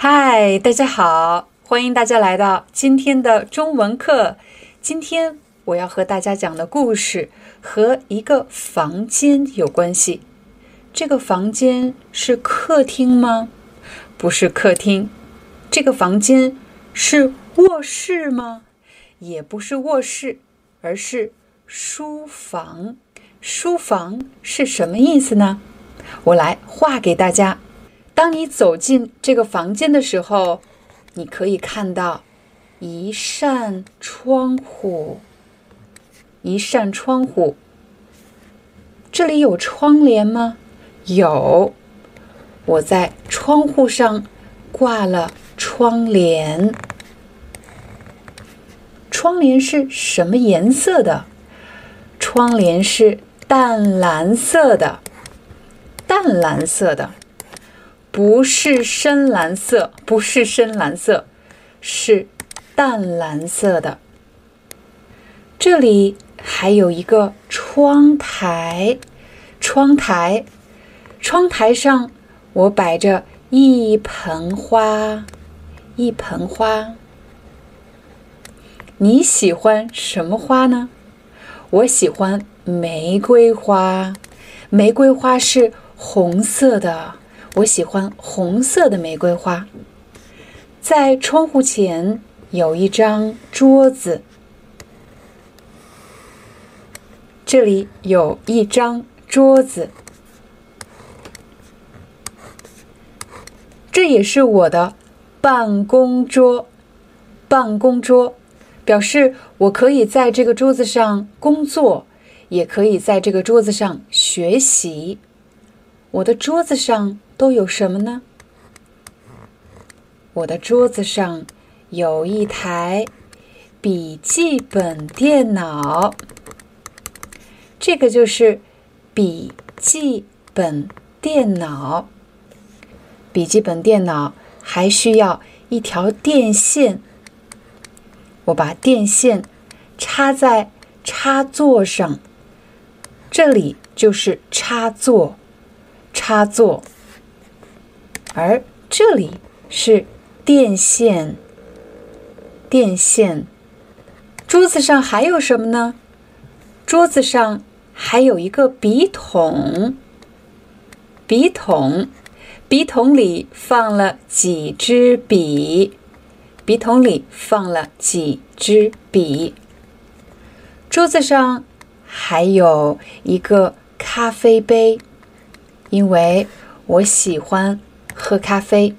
嗨，大家好，欢迎大家来到今天的中文课。今天我要和大家讲的故事和一个房间有关系。这个房间是客厅吗？不是客厅。这个房间是卧室吗？也不是卧室，而是书房。书房是什么意思呢？我来画给大家。当你走进这个房间的时候，你可以看到一扇窗户，一扇窗户。这里有窗帘吗？有，我在窗户上挂了窗帘。窗帘是什么颜色的？窗帘是淡蓝色的，淡蓝色的。不是深蓝色，不是深蓝色，是淡蓝色的。这里还有一个窗台，窗台，窗台上我摆着一盆花，一盆花。你喜欢什么花呢？我喜欢玫瑰花，玫瑰花是红色的。我喜欢红色的玫瑰花。在窗户前有一张桌子，这里有一张桌子，这也是我的办公桌。办公桌表示我可以在这个桌子上工作，也可以在这个桌子上学习。我的桌子上。都有什么呢？我的桌子上有一台笔记本电脑，这个就是笔记本电脑。笔记本电脑还需要一条电线，我把电线插在插座上，这里就是插座，插座。而这里是电线，电线。桌子上还有什么呢？桌子上还有一个笔筒，笔筒，笔筒里放了几支笔，笔筒里放了几支笔。桌子上还有一个咖啡杯，因为我喜欢。喝咖啡。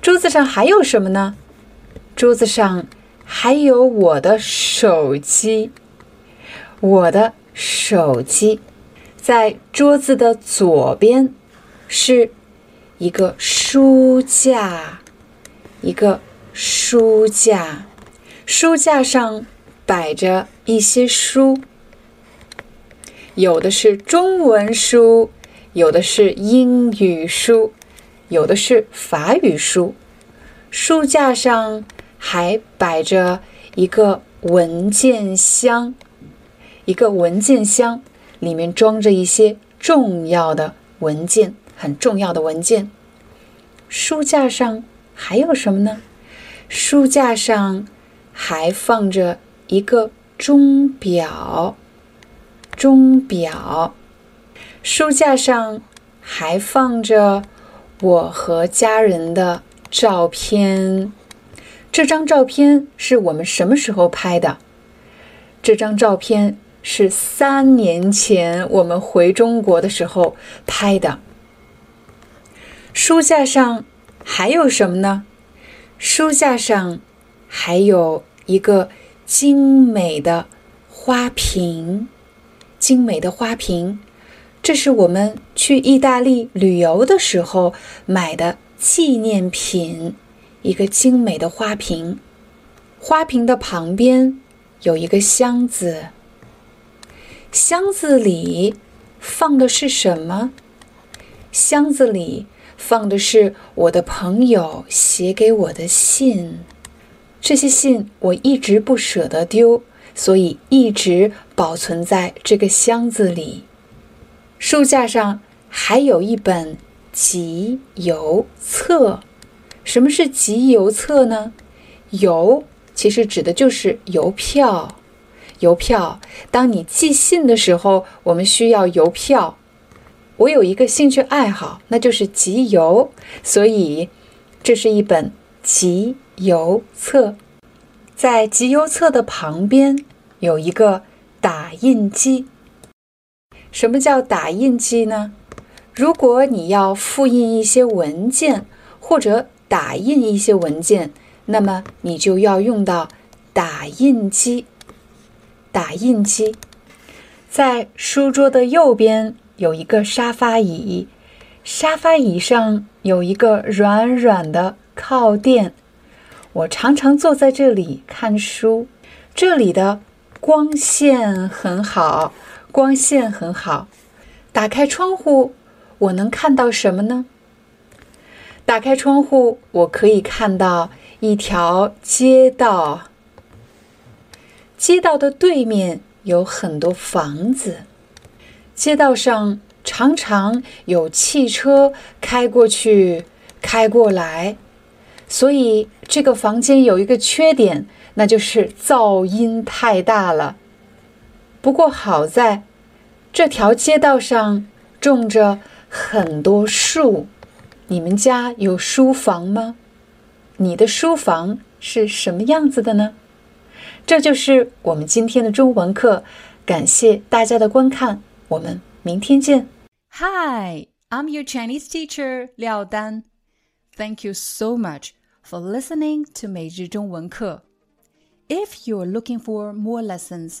桌子上还有什么呢？桌子上还有我的手机。我的手机在桌子的左边，是一个书架，一个书架。书架上摆着一些书，有的是中文书，有的是英语书。有的是法语书，书架上还摆着一个文件箱，一个文件箱里面装着一些重要的文件，很重要的文件。书架上还有什么呢？书架上还放着一个钟表，钟表。书架上还放着。我和家人的照片，这张照片是我们什么时候拍的？这张照片是三年前我们回中国的时候拍的。书架上还有什么呢？书架上还有一个精美的花瓶，精美的花瓶。这是我们去意大利旅游的时候买的纪念品，一个精美的花瓶。花瓶的旁边有一个箱子，箱子里放的是什么？箱子里放的是我的朋友写给我的信。这些信我一直不舍得丢，所以一直保存在这个箱子里。书架上还有一本集邮册。什么是集邮册呢？邮。其实指的就是邮票。邮票，当你寄信的时候，我们需要邮票。我有一个兴趣爱好，那就是集邮，所以这是一本集邮册。在集邮册的旁边有一个打印机。什么叫打印机呢？如果你要复印一些文件，或者打印一些文件。那么你就要用到打印机。打印机在书桌的右边有一个沙发椅，沙发椅上有一个软软的靠垫。我常常坐在这里看书。这里的光线很好，光线很好。打开窗户，我能看到什么呢？打开窗户，我可以看到。一条街道，街道的对面有很多房子，街道上常常有汽车开过去、开过来，所以这个房间有一个缺点，那就是噪音太大了。不过好在，这条街道上种着很多树。你们家有书房吗？你的书房是什么样子的呢？这就是我们今天的中文课，感谢大家的观看，我们明天见。Hi, I'm your Chinese teacher Liao Dan. Thank you so much for listening to 每日中文课。If you're looking for more lessons,